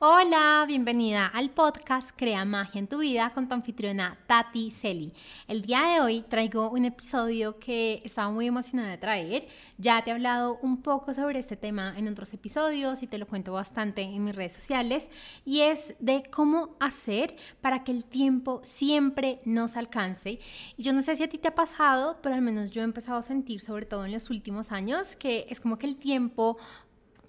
Hola, bienvenida al podcast Crea Magia en tu vida con tu anfitriona Tati Celi. El día de hoy traigo un episodio que estaba muy emocionada de traer. Ya te he hablado un poco sobre este tema en otros episodios y te lo cuento bastante en mis redes sociales y es de cómo hacer para que el tiempo siempre nos alcance. Y yo no sé si a ti te ha pasado, pero al menos yo he empezado a sentir, sobre todo en los últimos años, que es como que el tiempo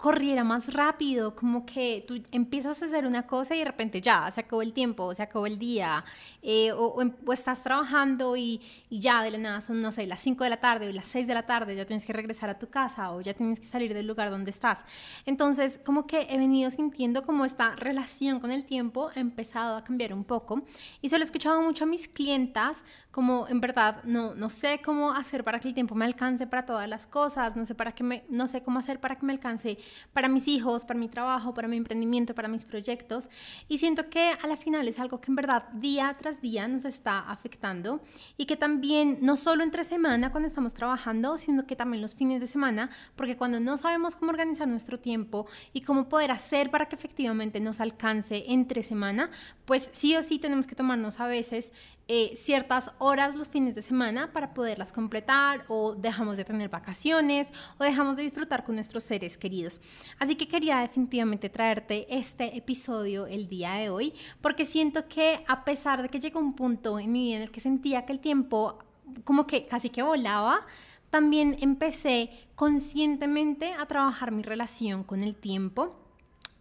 corriera más rápido, como que tú empiezas a hacer una cosa y de repente ya, se acabó el tiempo, se acabó el día, eh, em, o, estás trabajando y, y, ya de la nada son, no sé, las 5 de la tarde o las 6 de la tarde, ya tienes que regresar a tu casa o ya tienes que salir del lugar donde estás. Entonces, como que he venido sintiendo como esta relación con el tiempo ha empezado a cambiar un poco y se lo he escuchado mucho a mis clientas, como en verdad no, no sé cómo hacer para que el tiempo me alcance para todas las cosas, no sé, para que me, no sé cómo hacer para que me alcance para mis hijos, para mi trabajo, para mi emprendimiento, para mis proyectos. Y siento que a la final es algo que en verdad día tras día nos está afectando y que también no solo entre semana cuando estamos trabajando, sino que también los fines de semana, porque cuando no sabemos cómo organizar nuestro tiempo y cómo poder hacer para que efectivamente nos alcance entre semana, pues sí o sí tenemos que tomarnos a veces eh, ciertas horas los fines de semana para poderlas completar o dejamos de tener vacaciones o dejamos de disfrutar con nuestros seres queridos. Así que quería definitivamente traerte este episodio el día de hoy porque siento que a pesar de que llegó un punto en mi vida en el que sentía que el tiempo como que casi que volaba, también empecé conscientemente a trabajar mi relación con el tiempo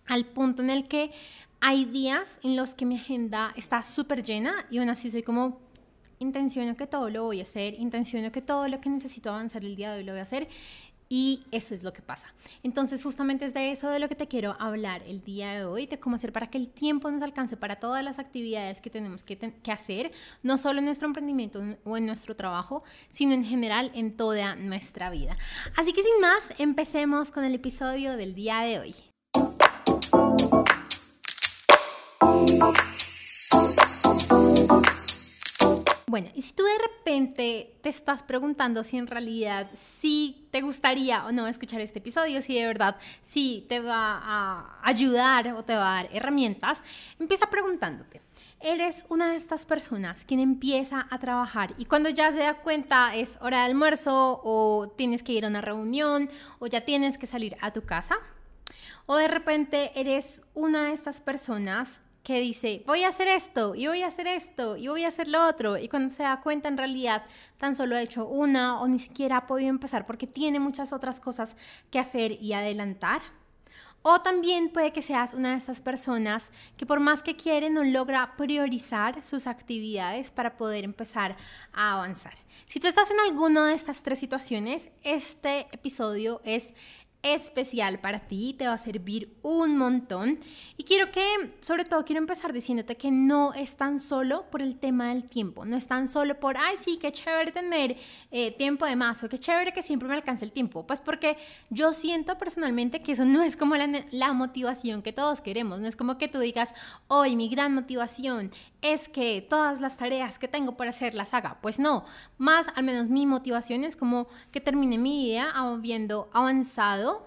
al punto en el que hay días en los que mi agenda está súper llena y aún así soy como, intenciono que todo lo voy a hacer, intenciono que todo lo que necesito avanzar el día de hoy lo voy a hacer. Y eso es lo que pasa. Entonces, justamente es de eso de lo que te quiero hablar el día de hoy, de cómo hacer para que el tiempo nos alcance para todas las actividades que tenemos que, que hacer, no solo en nuestro emprendimiento o en nuestro trabajo, sino en general en toda nuestra vida. Así que sin más, empecemos con el episodio del día de hoy. Bueno, y si tú de repente te estás preguntando si en realidad sí te gustaría o no escuchar este episodio, si de verdad sí te va a ayudar o te va a dar herramientas, empieza preguntándote. Eres una de estas personas quien empieza a trabajar y cuando ya se da cuenta es hora de almuerzo o tienes que ir a una reunión o ya tienes que salir a tu casa. O de repente eres una de estas personas que dice, voy a hacer esto, y voy a hacer esto, y voy a hacer lo otro, y cuando se da cuenta en realidad tan solo ha hecho una o ni siquiera ha podido empezar porque tiene muchas otras cosas que hacer y adelantar. O también puede que seas una de estas personas que por más que quiere no logra priorizar sus actividades para poder empezar a avanzar. Si tú estás en alguna de estas tres situaciones, este episodio es especial para ti, te va a servir un montón. Y quiero que, sobre todo, quiero empezar diciéndote que no es tan solo por el tema del tiempo, no es tan solo por, ay, sí, qué chévere tener eh, tiempo de más o qué chévere que siempre me alcance el tiempo. Pues porque yo siento personalmente que eso no es como la, motivación que todos queremos, no es como que tú digas, hoy mi gran motivación es que todas las tareas que tengo por hacer las haga. Pues no, más al menos mi motivación es como que termine mi día habiendo avanzado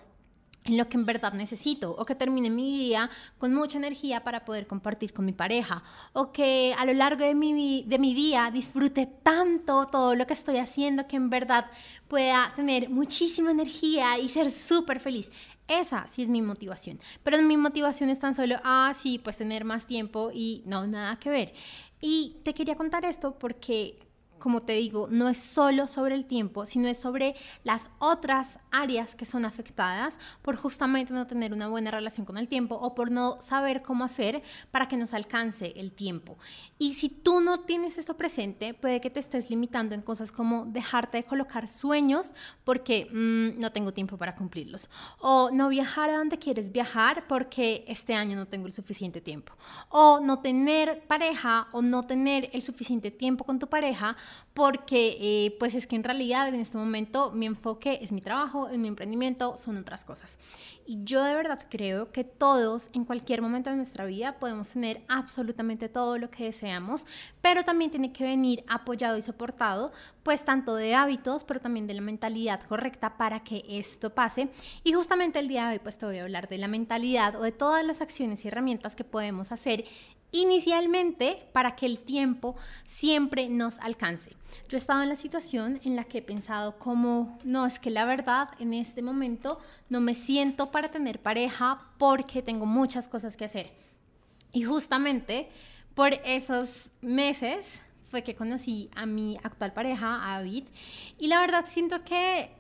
en lo que en verdad necesito, o que termine mi día con mucha energía para poder compartir con mi pareja, o que a lo largo de mi, de mi día disfrute tanto todo lo que estoy haciendo que en verdad pueda tener muchísima energía y ser súper feliz. Esa sí es mi motivación. Pero mi motivación es tan solo, ah, sí, pues tener más tiempo y no, nada que ver. Y te quería contar esto porque como te digo, no es solo sobre el tiempo, sino es sobre las otras áreas que son afectadas por justamente no tener una buena relación con el tiempo o por no saber cómo hacer para que nos alcance el tiempo. Y si tú no tienes esto presente, puede que te estés limitando en cosas como dejarte de colocar sueños porque mm, no tengo tiempo para cumplirlos. O no viajar a donde quieres viajar porque este año no tengo el suficiente tiempo. O no tener pareja o no tener el suficiente tiempo con tu pareja porque eh, pues es que en realidad en este momento mi enfoque es mi trabajo, es mi emprendimiento, son otras cosas. Y yo de verdad creo que todos en cualquier momento de nuestra vida podemos tener absolutamente todo lo que deseamos, pero también tiene que venir apoyado y soportado pues tanto de hábitos, pero también de la mentalidad correcta para que esto pase. Y justamente el día de hoy pues te voy a hablar de la mentalidad o de todas las acciones y herramientas que podemos hacer inicialmente para que el tiempo siempre nos alcance. Yo he estado en la situación en la que he pensado como, no, es que la verdad en este momento no me siento para tener pareja porque tengo muchas cosas que hacer. Y justamente por esos meses fue que conocí a mi actual pareja, a David, y la verdad siento que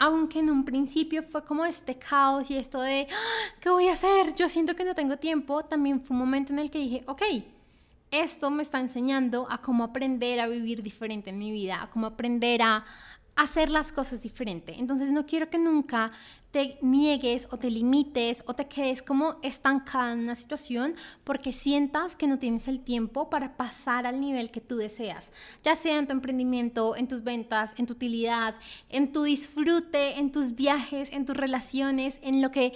aunque en un principio fue como este caos y esto de, ah, ¿qué voy a hacer? Yo siento que no tengo tiempo, también fue un momento en el que dije, ok, esto me está enseñando a cómo aprender a vivir diferente en mi vida, a cómo aprender a hacer las cosas diferente. Entonces no quiero que nunca te niegues o te limites o te quedes como estancada en una situación porque sientas que no tienes el tiempo para pasar al nivel que tú deseas, ya sea en tu emprendimiento, en tus ventas, en tu utilidad, en tu disfrute, en tus viajes, en tus relaciones, en lo que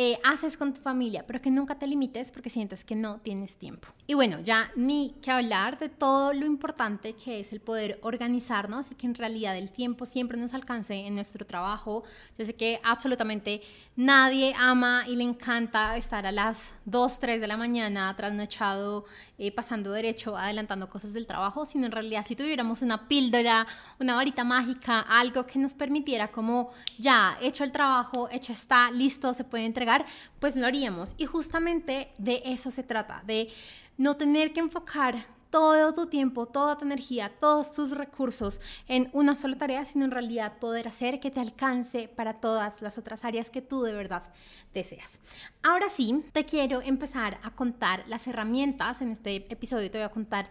eh, haces con tu familia, pero que nunca te limites porque sientes que no tienes tiempo. Y bueno, ya ni que hablar de todo lo importante que es el poder organizarnos y que en realidad el tiempo siempre nos alcance en nuestro trabajo. Yo sé que absolutamente nadie ama y le encanta estar a las 2, 3 de la mañana trasnochado, eh, pasando derecho, adelantando cosas del trabajo, sino en realidad si tuviéramos una píldora, una varita mágica, algo que nos permitiera como ya, hecho el trabajo, hecho está, listo, se puede entregar pues lo haríamos. Y justamente de eso se trata, de no tener que enfocar todo tu tiempo, toda tu energía, todos tus recursos en una sola tarea, sino en realidad poder hacer que te alcance para todas las otras áreas que tú de verdad deseas. Ahora sí, te quiero empezar a contar las herramientas. En este episodio te voy a contar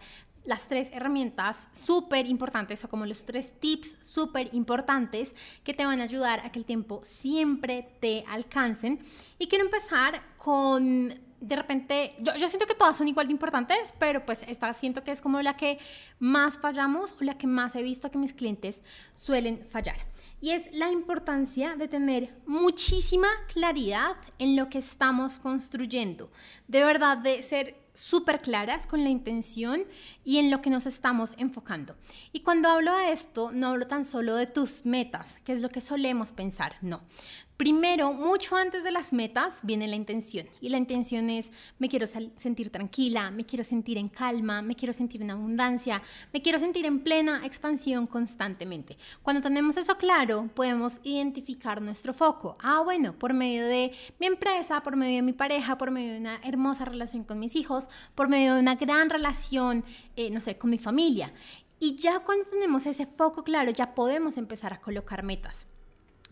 las tres herramientas súper importantes o como los tres tips súper importantes que te van a ayudar a que el tiempo siempre te alcancen. Y quiero empezar con, de repente, yo, siento que todas son igual de importantes, pero pues esta siento que es como la que más fallamos o la que más he visto que mis clientes suelen fallar. Y es la importancia de tener muchísima claridad en lo que estamos construyendo. De verdad, de ser súper claras con la intención y en lo que nos estamos enfocando. Y cuando hablo de esto, no hablo tan solo de tus metas, que es lo que solemos pensar, no. Primero, mucho antes de las metas, viene la intención. Y la intención es, me quiero sentir tranquila, me quiero sentir en calma, me quiero sentir en abundancia, me quiero sentir en plena expansión constantemente. Cuando tenemos eso claro, podemos identificar nuestro foco. Ah, bueno, por medio de mi empresa, por medio de mi pareja, por medio de una hermosa relación con mis hijos, por medio de una gran relación, eh, no sé, con mi familia. Y ya cuando tenemos ese foco claro, ya podemos empezar a colocar metas.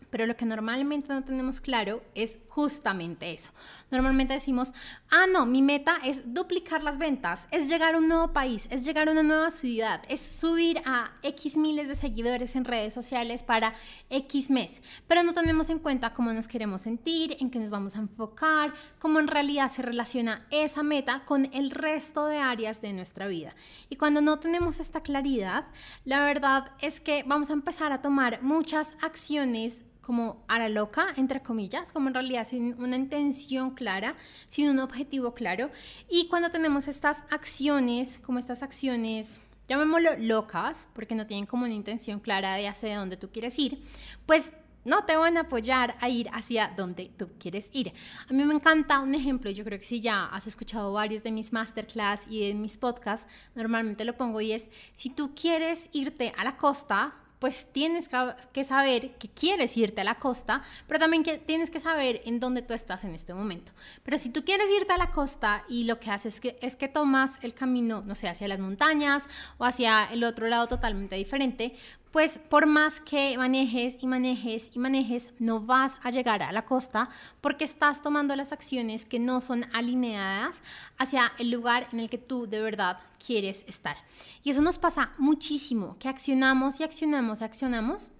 Pero lo que normalmente no tenemos claro es justamente eso. Normalmente decimos, ah, no, mi meta es duplicar las ventas, es llegar a un nuevo país, es llegar a una nueva ciudad, es subir a X miles de seguidores en redes sociales para X mes. Pero no tenemos en cuenta cómo nos queremos sentir, en qué nos vamos a enfocar, cómo en realidad se relaciona esa meta con el resto de áreas de nuestra vida. Y cuando no tenemos esta claridad, la verdad es que vamos a empezar a tomar muchas acciones como a la loca, entre comillas, como en realidad sin una intención clara, sin un objetivo claro. Y cuando tenemos estas acciones, como estas acciones, llamémoslo locas, porque no tienen como una intención clara de hacia dónde tú quieres ir, pues no te van a apoyar a ir hacia donde tú quieres ir. A mí me encanta un ejemplo, yo creo que si ya has escuchado varios de mis masterclass y de mis podcasts, normalmente lo pongo y es, si tú quieres irte a la costa, pues tienes que saber que quieres irte a la costa, pero también que tienes que saber en dónde tú estás en este momento. Pero si tú quieres irte a la costa y lo que haces es que, es que tomas el camino, no sé, hacia las montañas o hacia el otro lado totalmente diferente, pues por más que manejes y manejes y manejes, no vas a llegar a la costa porque estás tomando las acciones que no son alineadas hacia el lugar en el que tú de verdad quieres estar. Y eso nos pasa muchísimo, que accionamos y accionamos y accionamos.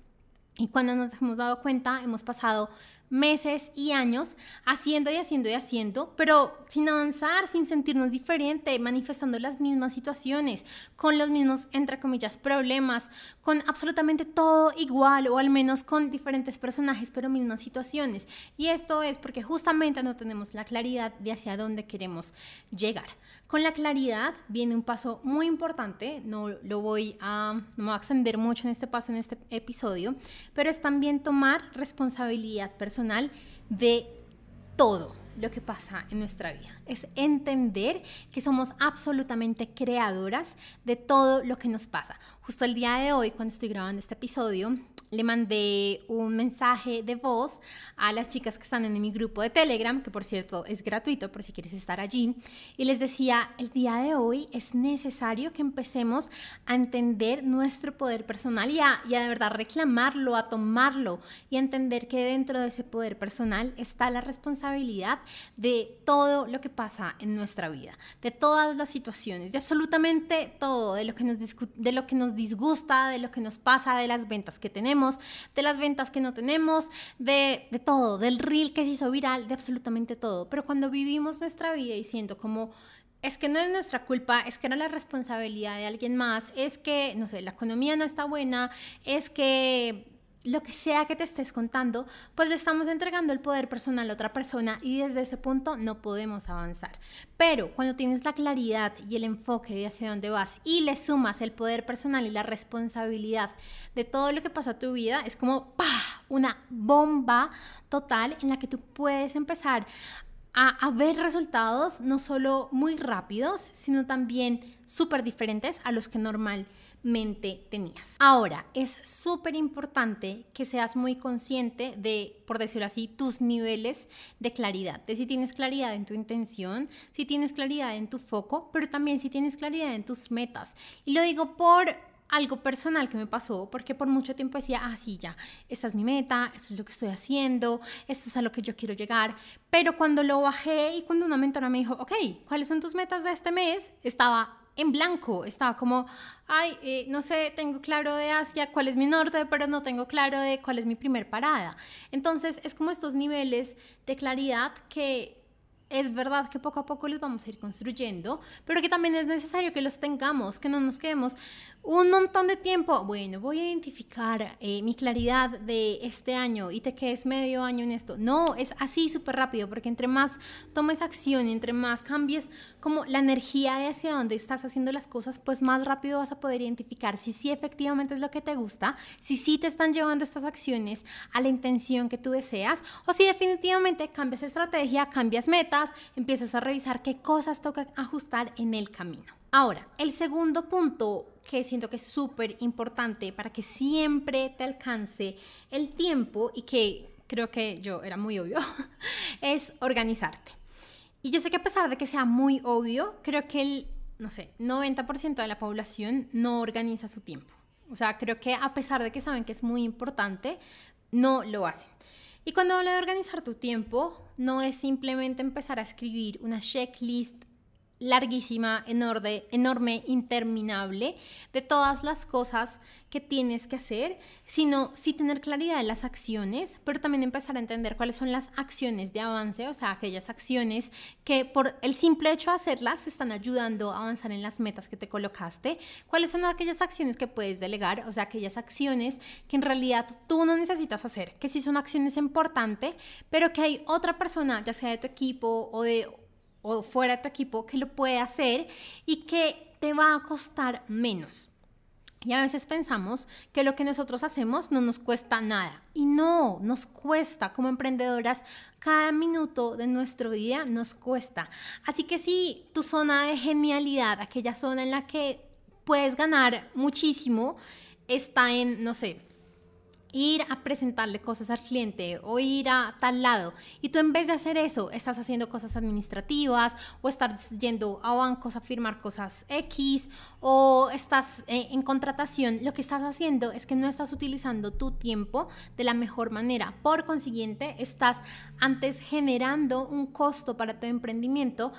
Y cuando nos hemos dado cuenta, hemos pasado meses y años haciendo y haciendo y haciendo, pero sin avanzar, sin sentirnos diferente, manifestando las mismas situaciones, con los mismos, entre comillas, problemas, con absolutamente todo igual o al menos con diferentes personajes, pero mismas situaciones. Y esto es porque justamente no tenemos la claridad de hacia dónde queremos llegar. Con la claridad viene un paso muy importante, no lo voy a, no me voy a extender mucho en este paso, en este episodio, pero es también tomar responsabilidad personal de todo lo que pasa en nuestra vida. Es entender que somos absolutamente creadoras de todo lo que nos pasa. Justo el día de hoy, cuando estoy grabando este episodio, le mandé un mensaje de voz a las chicas que están en mi grupo de Telegram, que por cierto es gratuito por si quieres estar allí, y les decía, el día de hoy es necesario que empecemos a entender nuestro poder personal y a, de verdad reclamarlo, a tomarlo y a entender que dentro de ese poder personal está la responsabilidad de todo lo que pasa en nuestra vida, de todas las situaciones, de absolutamente todo, de lo que nos, de lo que nos disgusta, de lo que nos pasa, de las ventas que tenemos de las ventas que no tenemos, de, de todo, del reel que se hizo viral, de absolutamente todo. Pero cuando vivimos nuestra vida diciendo como es que no es nuestra culpa, es que era la responsabilidad de alguien más, es que, no sé, la economía no está buena, es que lo que sea que te estés contando, pues le estamos entregando el poder personal a otra persona y desde ese punto no podemos avanzar. Pero cuando tienes la claridad y el enfoque de hacia dónde vas y le sumas el poder personal y la responsabilidad de todo lo que pasa a tu vida, es como una bomba total en la que tú puedes empezar a, a ver resultados no solo muy rápidos, sino también súper diferentes a los que normalmente tenías. Ahora, es súper importante que seas muy consciente de, por decirlo así, tus niveles de claridad, de si tienes claridad en tu intención, si tienes claridad en tu foco, pero también si tienes claridad en tus metas. Y lo digo por algo personal que me pasó, porque por mucho tiempo decía, ah, sí, ya, esta es mi meta, esto es lo que estoy haciendo, esto es a lo que yo quiero llegar, pero cuando lo bajé y cuando una mentora me dijo, ok, ¿cuáles son tus metas de este mes? Estaba en blanco, estaba como, ay, eh, no sé, tengo claro de Asia cuál es mi norte, pero no tengo claro de cuál es mi primer parada. Entonces es como estos niveles de claridad que es verdad que poco a poco los vamos a ir construyendo, pero que también es necesario que los tengamos, que no nos quedemos un montón de tiempo. Bueno, voy a identificar eh, mi claridad de este año y te quedes medio año en esto. No, es así súper rápido, porque entre más tomes acción, entre más cambies como la energía de hacia dónde estás haciendo las cosas, pues más rápido vas a poder identificar si sí efectivamente es lo que te gusta, si sí te están llevando estas acciones a la intención que tú deseas, o si definitivamente cambias estrategia, cambias meta empiezas a revisar qué cosas toca ajustar en el camino. Ahora, el segundo punto que siento que es súper importante para que siempre te alcance el tiempo y que creo que yo era muy obvio, es organizarte. Y yo sé que a pesar de que sea muy obvio, creo que el, no sé, 90% de la población no organiza su tiempo. O sea, creo que a pesar de que saben que es muy importante, no lo hacen. Y cuando hablo de organizar tu tiempo, no es simplemente empezar a escribir una checklist larguísima, enorme, interminable de todas las cosas que tienes que hacer, sino sí tener claridad de las acciones, pero también empezar a entender cuáles son las acciones de avance, o sea, aquellas acciones que por el simple hecho de hacerlas están ayudando a avanzar en las metas que te colocaste, cuáles son aquellas acciones que puedes delegar, o sea, aquellas acciones que en realidad tú no necesitas hacer, que sí son acciones importantes, pero que hay otra persona, ya sea de tu equipo o de o fuera de tu equipo que lo puede hacer y que te va a costar menos. Y a veces pensamos que lo que nosotros hacemos no nos cuesta nada. Y no, nos cuesta como emprendedoras. Cada minuto de nuestro día nos cuesta. Así que si tu zona de genialidad, aquella zona en la que puedes ganar muchísimo, está en, no sé, ir a presentarle cosas al cliente o ir a tal lado. Y tú en vez de hacer eso, estás haciendo cosas administrativas o estás yendo a bancos a firmar cosas X o estás eh, en contratación. Lo que estás haciendo es que no estás utilizando tu tiempo de la mejor manera. Por consiguiente, estás antes generando un costo para tu emprendimiento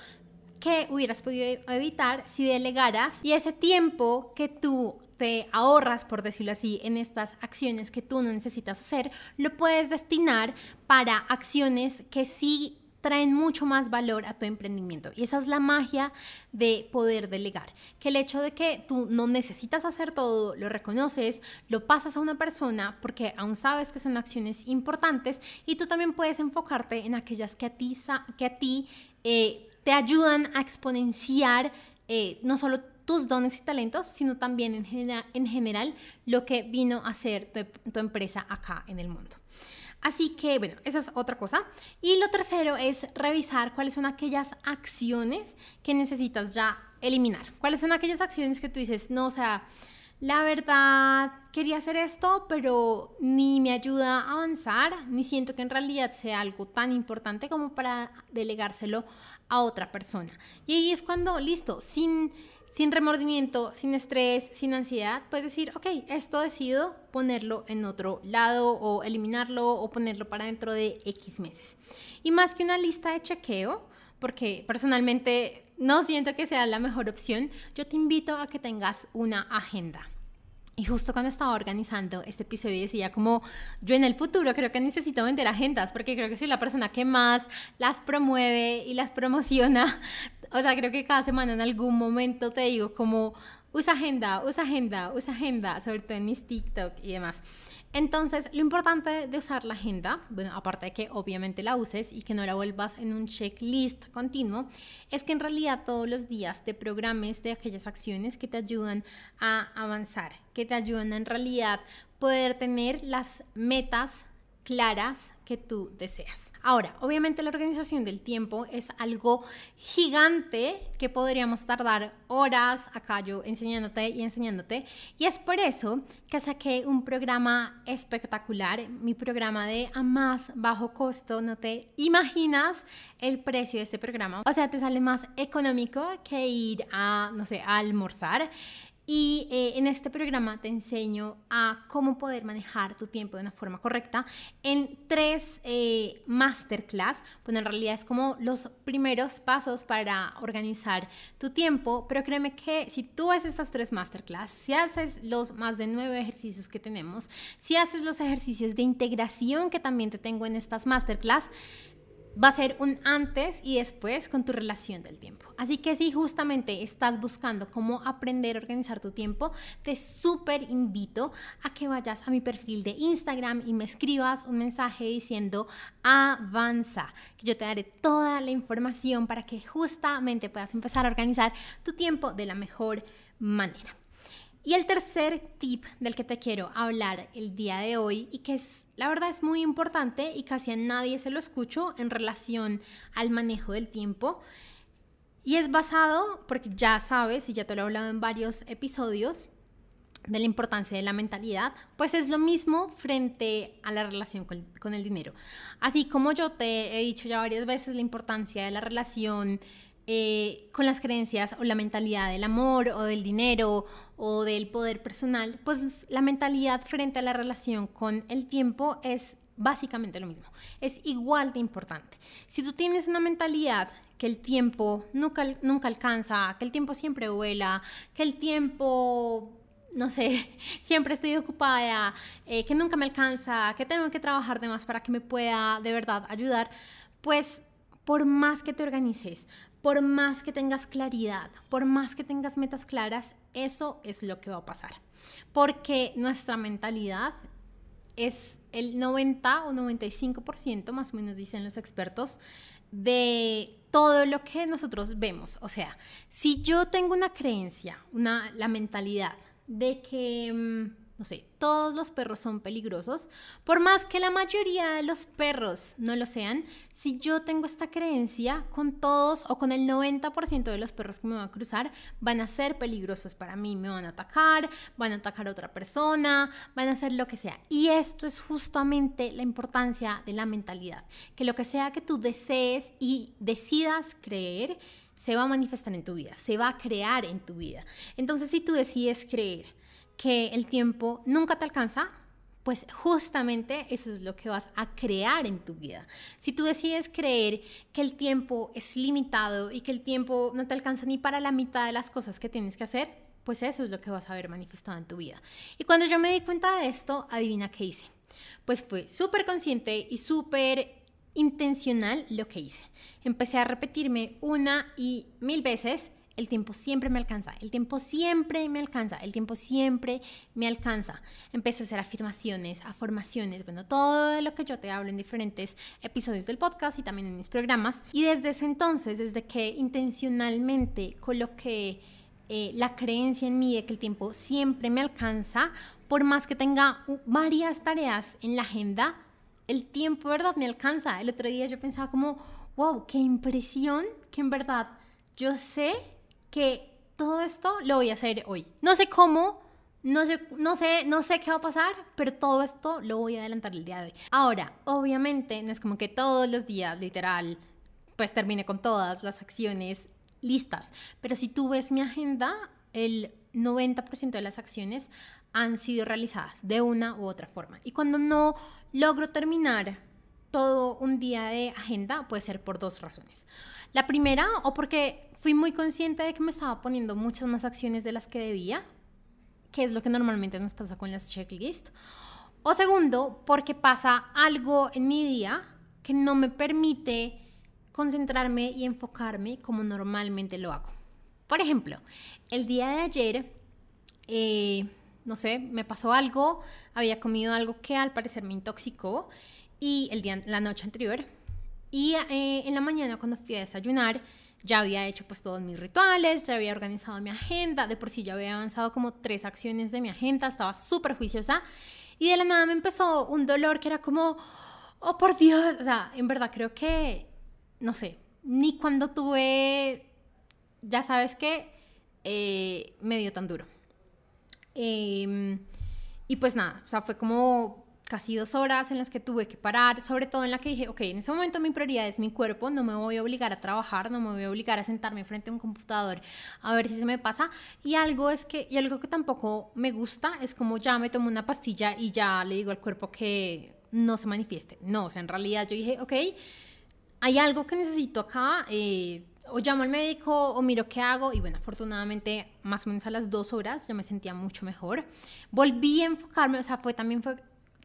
que hubieras podido evitar si delegaras y ese tiempo que tú te ahorras, por decirlo así, en estas acciones que tú no necesitas hacer, lo puedes destinar para acciones que sí traen mucho más valor a tu emprendimiento. Y esa es la magia de poder delegar. Que el hecho de que tú no necesitas hacer todo, lo reconoces, lo pasas a una persona porque aún sabes que son acciones importantes y tú también puedes enfocarte en aquellas que a ti, que a ti eh, te ayudan a exponenciar eh, no solo tus dones y talentos, sino también en, en general lo que vino a ser tu empresa acá en el mundo. Así que, bueno, esa es otra cosa. Y lo tercero es revisar cuáles son aquellas acciones que necesitas ya eliminar. ¿Cuáles son aquellas acciones que tú dices, no, o sea, la verdad quería hacer esto, pero ni me ayuda a avanzar, ni siento que en realidad sea algo tan importante como para delegárselo a otra persona. Y ahí es cuando, listo, sin sin remordimiento, sin estrés, sin ansiedad, puedes decir, ok, esto decido ponerlo en otro lado o eliminarlo o ponerlo para dentro de X meses. Y más que una lista de chequeo, porque personalmente no siento que sea la mejor opción, yo te invito a que tengas una agenda. Y justo cuando estaba organizando este episodio decía como yo en el futuro creo que necesito vender agendas porque creo que soy la persona que más las promueve y las promociona. O sea, creo que cada semana en algún momento te digo como usa agenda, usa agenda, usa agenda, sobre todo en mis TikTok y demás. Entonces, lo importante de usar la agenda, bueno, aparte de que obviamente la uses y que no la vuelvas en un checklist continuo, es que en realidad todos los días te programes de aquellas acciones que te ayudan a avanzar, que te ayudan a en realidad poder tener las metas claras que tú deseas. Ahora, obviamente la organización del tiempo es algo gigante que podríamos tardar horas acá yo enseñándote y enseñándote. Y es por eso que saqué un programa espectacular, mi programa de a más bajo costo. No te imaginas el precio de este programa. O sea, te sale más económico que ir a, no sé, a almorzar. Y eh, en este programa te enseño a cómo poder manejar tu tiempo de una forma correcta en tres eh, masterclass. Bueno, en realidad es como los primeros pasos para organizar tu tiempo, pero créeme que si tú haces estas tres masterclass, si haces los más de nueve ejercicios que tenemos, si haces los ejercicios de integración que también te tengo en estas masterclass, va a ser un antes y después con tu relación del tiempo. Así que si justamente estás buscando cómo aprender a organizar tu tiempo, te súper invito a que vayas a mi perfil de Instagram y me escribas un mensaje diciendo avanza, que yo te daré toda la información para que justamente puedas empezar a organizar tu tiempo de la mejor manera. Y el tercer tip del que te quiero hablar el día de hoy y que es la verdad es muy importante y casi a nadie se lo escucho en relación al manejo del tiempo y es basado porque ya sabes y ya te lo he hablado en varios episodios de la importancia de la mentalidad, pues es lo mismo frente a la relación con, el dinero. Así como yo te he dicho ya varias veces la importancia de la relación eh, con las creencias o la mentalidad del amor o del dinero o del poder personal, pues la mentalidad frente a la relación con el tiempo es básicamente lo mismo, es igual de importante. Si tú tienes una mentalidad que el tiempo nunca, nunca alcanza, que el tiempo siempre vuela, que el tiempo no sé, siempre estoy ocupada, eh, que nunca me alcanza, que tengo que trabajar de más para que me pueda de verdad ayudar, pues por más que te organices, por más que tengas claridad, por más que tengas metas claras, eso es lo que va a pasar. Porque nuestra mentalidad es el 90 o 95%, más o menos dicen los expertos, de todo lo que nosotros vemos. O sea, si yo tengo una creencia, una, la mentalidad de que... No sé, todos los perros son peligrosos, por más que la mayoría de los perros no lo sean, si yo tengo esta creencia, con todos o con el 90% de los perros que me van a cruzar, van a ser peligrosos para mí, me van a atacar, van a atacar a otra persona, van a hacer lo que sea. Y esto es justamente la importancia de la mentalidad, que lo que sea que tú desees y decidas creer, se va a manifestar en tu vida, se va a crear en tu vida. Entonces, si tú decides creer, que el tiempo nunca te alcanza, pues justamente eso es lo que vas a crear en tu vida. Si tú decides creer que el tiempo es limitado y que el tiempo no te alcanza ni para la mitad de las cosas que tienes que hacer, pues eso es lo que vas a ver manifestado en tu vida. Y cuando yo me di cuenta de esto, adivina qué hice. Pues fue súper consciente y súper intencional lo que hice. Empecé a repetirme una y mil veces el tiempo siempre me alcanza, el tiempo siempre me alcanza, el tiempo siempre me alcanza. Empecé a hacer afirmaciones, afirmaciones, bueno, todo lo que yo te hablo en diferentes episodios del podcast y también en mis programas. Y desde ese entonces, desde que intencionalmente coloqué eh, la creencia en mí de que el tiempo siempre me alcanza, por más que tenga varias tareas en la agenda, el tiempo, ¿verdad? Me alcanza. El otro día yo pensaba como, wow, qué impresión que en verdad yo sé que todo esto lo voy a hacer hoy. No sé cómo, no sé, no sé, no sé qué va a pasar, pero todo esto lo voy a adelantar el día de hoy. Ahora, obviamente, no es como que todos los días, literal, pues termine con todas las acciones listas. Pero si tú ves mi agenda, el 90% de las acciones han sido realizadas de una u otra forma. Y cuando no logro terminar todo un día de agenda, puede ser por dos razones. La primera, o porque fui muy consciente de que me estaba poniendo muchas más acciones de las que debía, que es lo que normalmente nos pasa con las checklists. O segundo, porque pasa algo en mi día que no me permite concentrarme y enfocarme como normalmente lo hago. Por ejemplo, el día de ayer, eh, no sé, me pasó algo, había comido algo que al parecer me intoxicó y el día, la noche anterior y eh, en la mañana cuando fui a desayunar, ya había hecho pues todos mis rituales, ya había organizado mi agenda, de por sí ya había avanzado como tres acciones de mi agenda, estaba súper juiciosa. Y de la nada me empezó un dolor que era como, oh por Dios, o sea, en verdad creo que, no sé, ni cuando tuve, ya sabes que, eh, me dio tan duro. Em, y pues nada, o sea, fue como casi dos horas en las que tuve que parar, sobre todo en la que dije, ok, en ese momento mi prioridad es mi cuerpo, no me voy a obligar a trabajar, no me voy a obligar a sentarme frente a un computador a ver si se me pasa. Y algo es que, y algo que tampoco me gusta, es como ya me tomo una pastilla y ya le digo al cuerpo que no se manifieste. No, o sea, en realidad yo dije, ok, hay algo que necesito acá, eh, o llamo al médico o miro qué hago y bueno, afortunadamente más o menos a las dos horas yo me sentía mucho mejor. Volví a enfocarme, o sea, fue también fue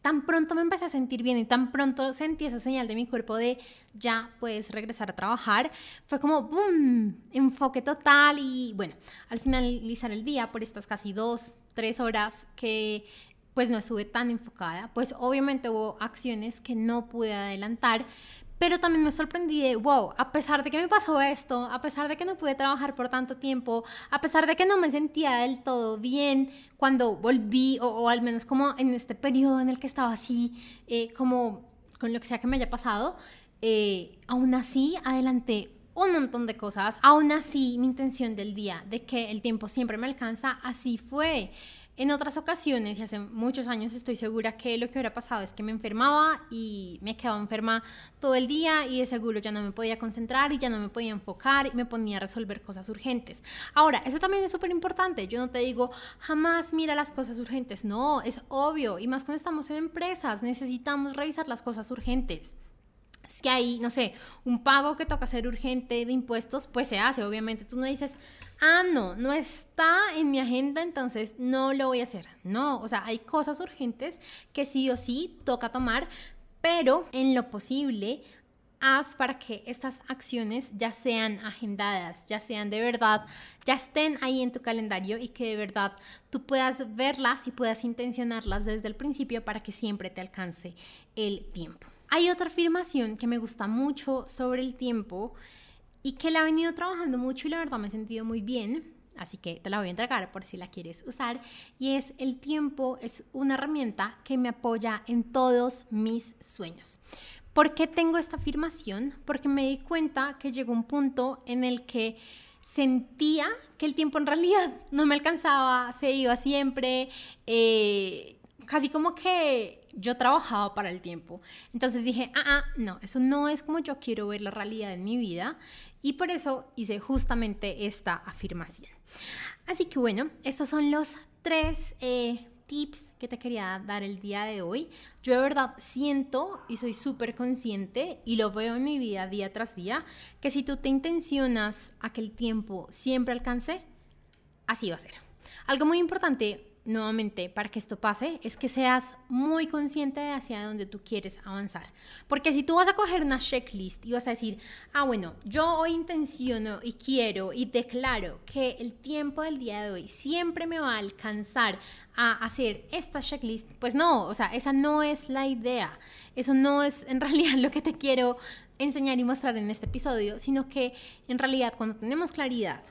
tan pronto me empecé a sentir bien y tan pronto sentí esa señal de mi cuerpo de ya puedes regresar a trabajar, fue como boom, enfoque total y bueno, al finalizar el día por estas casi dos, tres horas que pues no estuve tan enfocada, pues obviamente hubo acciones que no pude adelantar, pero también me sorprendí de, wow, a pesar de que me pasó esto, a pesar de que no pude trabajar por tanto tiempo, a pesar de que no me sentía del todo bien cuando volví, o, al menos como en este periodo en el que estaba así, eh, como con lo que sea que me haya pasado, eh, aún así adelanté un montón de cosas, aún así mi intención del día de que el tiempo siempre me alcanza, así fue. En otras ocasiones, y hace muchos años estoy segura que lo que hubiera pasado es que me enfermaba y me quedaba enferma todo el día y de seguro ya no me podía concentrar y ya no me podía enfocar y me ponía a resolver cosas urgentes. Ahora, eso también es súper importante. Yo no te digo jamás mira las cosas urgentes. No, es obvio. Y más cuando estamos en empresas, necesitamos revisar las cosas urgentes. Es que hay, no sé, un pago que toca hacer urgente de impuestos, pues se hace. Obviamente tú no dices, ah, no, no está en mi agenda, entonces no lo voy a hacer. No, o sea, hay cosas urgentes que sí o sí toca tomar, pero en lo posible haz para que estas acciones ya sean agendadas, ya sean de verdad, ya estén ahí en tu calendario y que de verdad tú puedas verlas y puedas intencionarlas desde el principio para que siempre te alcance el tiempo. Hay otra afirmación que me gusta mucho sobre el tiempo y que la he venido trabajando mucho y la verdad me he sentido muy bien. Así que te la voy a entregar por si la quieres usar. Y es el tiempo es una herramienta que me apoya en todos mis sueños. ¿Por qué tengo esta afirmación? Porque me di cuenta que llegó un punto en el que sentía que el tiempo en realidad no me alcanzaba, se iba siempre, eh, casi como que yo trabajaba para el tiempo. Entonces dije, ah, ah, no, eso no es como yo quiero ver la realidad en mi vida. Y por eso hice justamente esta afirmación. Así que bueno, estos son los tres eh, tips que te quería dar el día de hoy. Yo de verdad siento y soy súper consciente y lo veo en mi vida día tras día, que si tú te intencionas a que el tiempo siempre alcance, así va a ser. Algo muy importante nuevamente, para que esto pase, es que seas muy consciente de hacia dónde tú quieres avanzar. Porque si tú vas a coger una checklist y vas a decir, ah, bueno, yo hoy intenciono y quiero y declaro que el tiempo del día de hoy siempre me va a alcanzar a hacer esta checklist, pues no, o sea, esa no es la idea. Eso no es en realidad lo que te quiero enseñar y mostrar en este episodio, sino que en realidad cuando tenemos claridad,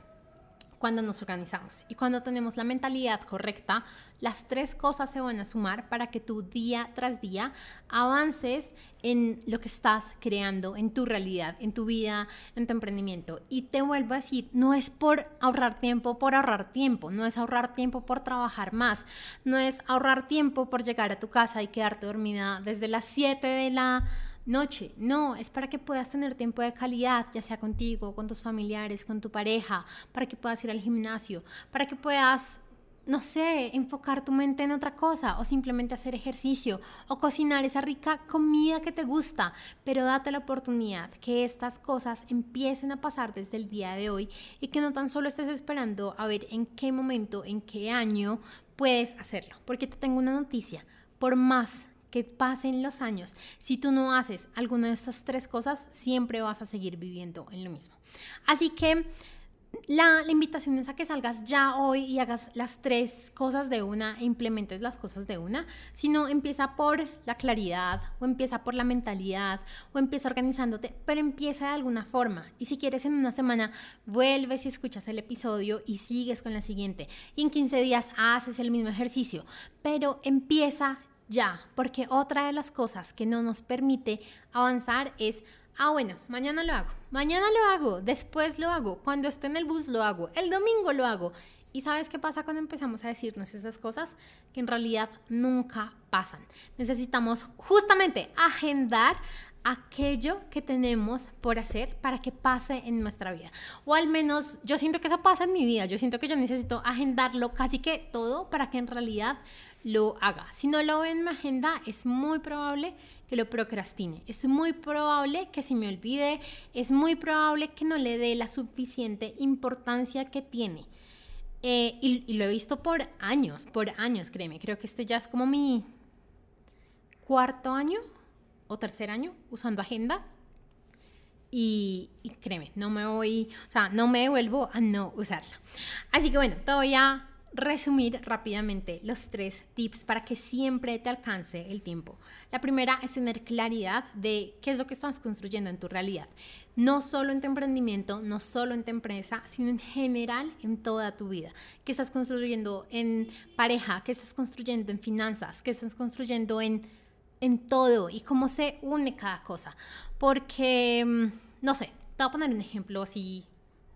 cuando nos organizamos. Y cuando tenemos la mentalidad correcta, las tres cosas se van a sumar para que tú día tras día avances en lo que estás creando, en tu realidad, en tu vida, en tu emprendimiento. Y te vuelvo a decir, no es por ahorrar tiempo, por ahorrar tiempo, no es ahorrar tiempo por trabajar más, no es ahorrar tiempo por llegar a tu casa y quedarte dormida desde las 7 de la noche. No, es para que puedas tener tiempo de calidad, ya sea contigo, con tus familiares, con tu pareja, para que puedas ir al gimnasio, para que puedas, no sé, enfocar tu mente en otra cosa o simplemente hacer ejercicio o cocinar esa rica comida que te gusta. Pero date la oportunidad que estas cosas empiecen a pasar desde el día de hoy y que no tan solo estés esperando a ver en qué momento, en qué año puedes hacerlo. Porque te tengo una noticia. Por más que pasen los años, si tú no haces alguna de estas tres cosas, siempre vas a seguir viviendo en lo mismo. Así que la, invitación es a que salgas ya hoy y hagas las tres cosas de una e implementes las cosas de una, sino empieza por la claridad o empieza por la mentalidad o empieza organizándote, pero empieza de alguna forma. Y si quieres en una semana, vuelves y escuchas el episodio y sigues con la siguiente. Y en 15 días haces el mismo ejercicio, pero empieza ya, porque otra de las cosas que no nos permite avanzar es, ah, bueno, mañana lo hago, mañana lo hago, después lo hago, cuando esté en el bus lo hago, el domingo lo hago. ¿Y sabes qué pasa cuando empezamos a decirnos esas cosas? Que en realidad nunca pasan. Necesitamos justamente agendar aquello que tenemos por hacer para que pase en nuestra vida. O al menos yo siento que eso pasa en mi vida. Yo siento que yo necesito agendarlo casi que todo para que en realidad lo haga. Si no lo ve en mi agenda, es muy probable que lo procrastine. Es muy probable que se me olvide. Es muy probable que no le dé la suficiente importancia que tiene. Eh, y, lo he visto por años, por años, créeme. Creo que este ya es como mi cuarto año o tercer año usando agenda. Y, y, créeme, no me voy, o sea, no me vuelvo a no usarla. Así que bueno, todo ya resumir rápidamente los tres tips para que siempre te alcance el tiempo. La primera es tener claridad de qué es lo que estás construyendo en tu realidad. No solo en tu emprendimiento, no solo en tu empresa, sino en general en toda tu vida. ¿Qué estás construyendo en pareja? ¿Qué estás construyendo en finanzas? ¿Qué estás construyendo en, en todo? Y cómo se une cada cosa. Porque, mm, no sé, te voy a poner un ejemplo así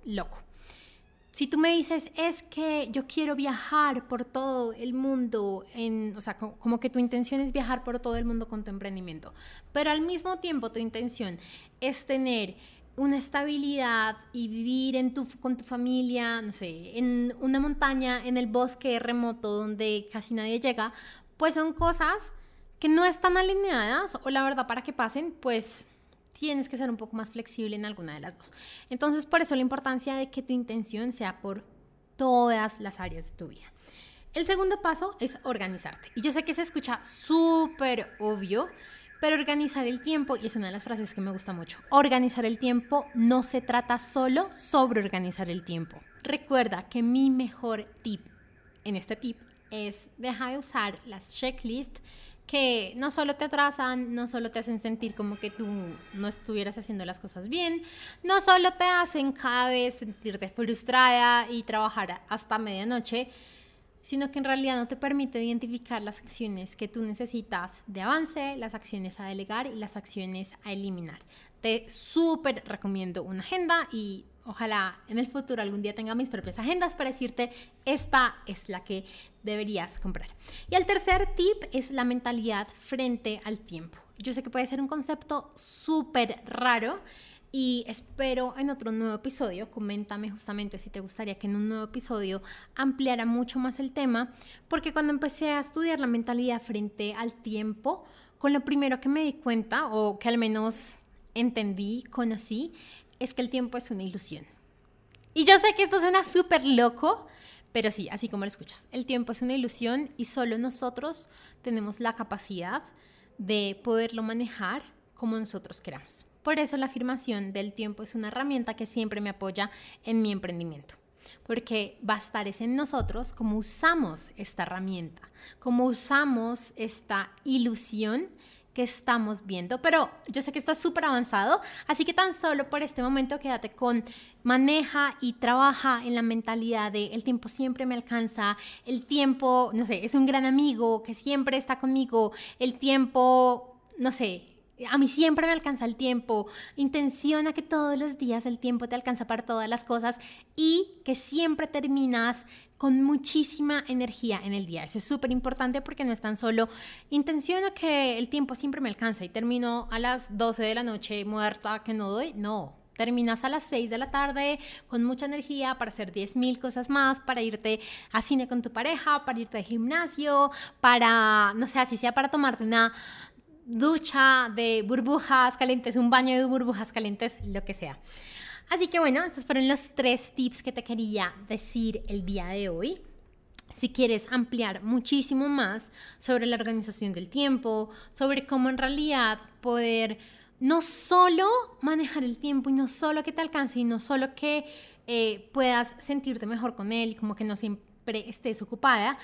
loco. Si tú me dices, es que yo quiero viajar por todo el mundo, en, o sea, como que tu intención es viajar por todo el mundo con tu emprendimiento, pero al mismo tiempo tu intención es tener una estabilidad y vivir en tu, con tu familia, no sé, en una montaña, en el bosque remoto donde casi nadie llega, pues son cosas que no están alineadas o la verdad para que pasen, pues tienes que ser un poco más flexible en alguna de las dos. Entonces, por eso la importancia de que tu intención sea por todas las áreas de tu vida. El segundo paso es organizarte. Y yo sé que se escucha súper obvio, pero organizar el tiempo, y es una de las frases que me gusta mucho, organizar el tiempo no se trata solo sobre organizar el tiempo. Recuerda que mi mejor tip en este tip es dejar de usar las checklists que no solo te atrasan, no solo te hacen sentir como que tú no estuvieras haciendo las cosas bien, no solo te hacen cada vez sentirte frustrada y trabajar hasta medianoche, sino que en realidad no te permite identificar las acciones que tú necesitas de avance, las acciones a delegar y las acciones a eliminar. Te súper recomiendo una agenda y Ojalá en el futuro algún día tenga mis propias agendas para decirte, esta es la que deberías comprar. Y el tercer tip es la mentalidad frente al tiempo. Yo sé que puede ser un concepto súper raro y espero en otro nuevo episodio, coméntame justamente si te gustaría que en un nuevo episodio ampliara mucho más el tema, porque cuando empecé a estudiar la mentalidad frente al tiempo, con lo primero que me di cuenta, o que al menos entendí, conocí, es que el tiempo es una ilusión. Y yo sé que esto suena súper loco, pero sí, así como lo escuchas, el tiempo es una ilusión y solo nosotros tenemos la capacidad de poderlo manejar como nosotros queramos. Por eso la afirmación del tiempo es una herramienta que siempre me apoya en mi emprendimiento. Porque va a estar es en nosotros cómo usamos esta herramienta, cómo usamos esta ilusión estamos viendo. Pero yo sé que está súper avanzado, así que tan solo por este momento quédate con maneja y trabaja en la mentalidad de el tiempo siempre me alcanza, el tiempo, no sé, es un gran amigo que siempre está conmigo, el tiempo, no sé, a mí siempre me alcanza el tiempo. Intenciona que todos los días el tiempo te alcanza para todas las cosas y que siempre terminas con muchísima energía en el día. Eso es súper importante porque no es tan solo intenciona que el tiempo siempre me alcanza y termino a las 12 de la noche muerta que no doy. No, terminas a las 6 de la tarde con mucha energía para hacer 10.000 cosas más, para irte a cine con tu pareja, para irte al gimnasio, para, no sé, así sea para tomarte una ducha de burbujas calientes, un baño de burbujas calientes, lo que sea. Así que bueno, estos fueron los tres tips que te quería decir el día de hoy. Si quieres ampliar muchísimo más sobre la organización del tiempo, sobre cómo en realidad poder no solo manejar el tiempo y no solo que te alcance y no solo que eh, puedas sentirte mejor con él como que no estés ocupada,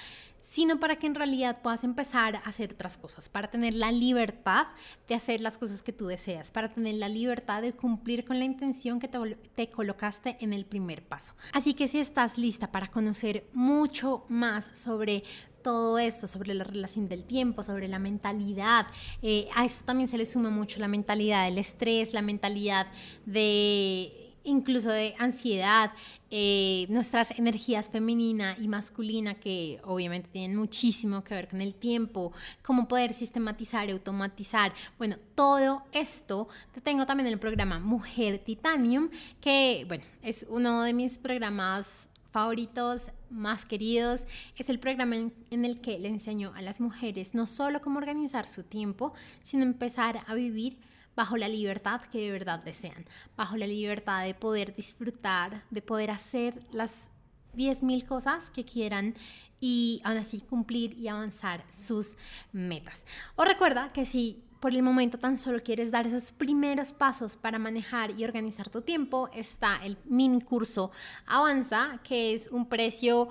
sino para que en realidad puedas empezar a hacer otras cosas, para tener la libertad de hacer las cosas que tú deseas, para tener la libertad de cumplir con la intención que te, colocaste en el primer paso. Así que si estás lista para conocer mucho más sobre todo esto, sobre la relación del tiempo, sobre la mentalidad. Eh, a esto también se le suma mucho la mentalidad del estrés, la mentalidad de incluso de ansiedad, eh, nuestras energías femenina y masculina, que obviamente tienen muchísimo que ver con el tiempo, cómo poder sistematizar, automatizar. Bueno, todo esto te tengo también en el programa Mujer Titanium, que, bueno, es uno de mis programas favoritos, más queridos. Es el programa en, el que le enseño a las mujeres no solo cómo organizar su tiempo, sino empezar a vivir bajo la libertad que de verdad desean, bajo la libertad de poder disfrutar, de poder hacer las 10.000 cosas que quieran y aún así cumplir y avanzar sus metas. O recuerda que si por el momento tan solo quieres dar esos primeros pasos para manejar y organizar tu tiempo, está el mini curso Avanza, que es un precio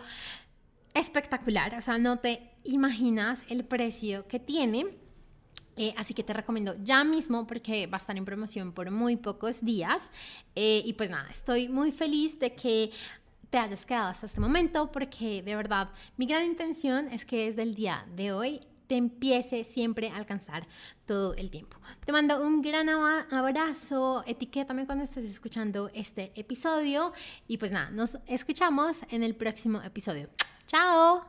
espectacular, o sea, no te imaginas el precio que tiene eh, así que te recomiendo ya mismo porque va a estar en promoción por muy pocos días. Eh, y pues nada, estoy muy feliz de que te hayas quedado hasta este momento porque de verdad mi gran intención es que desde el día de hoy te empiece siempre a alcanzar todo el tiempo. Te mando un gran abrazo, etiquétame cuando estés escuchando este episodio y pues nada, nos escuchamos en el próximo episodio. ¡Chao!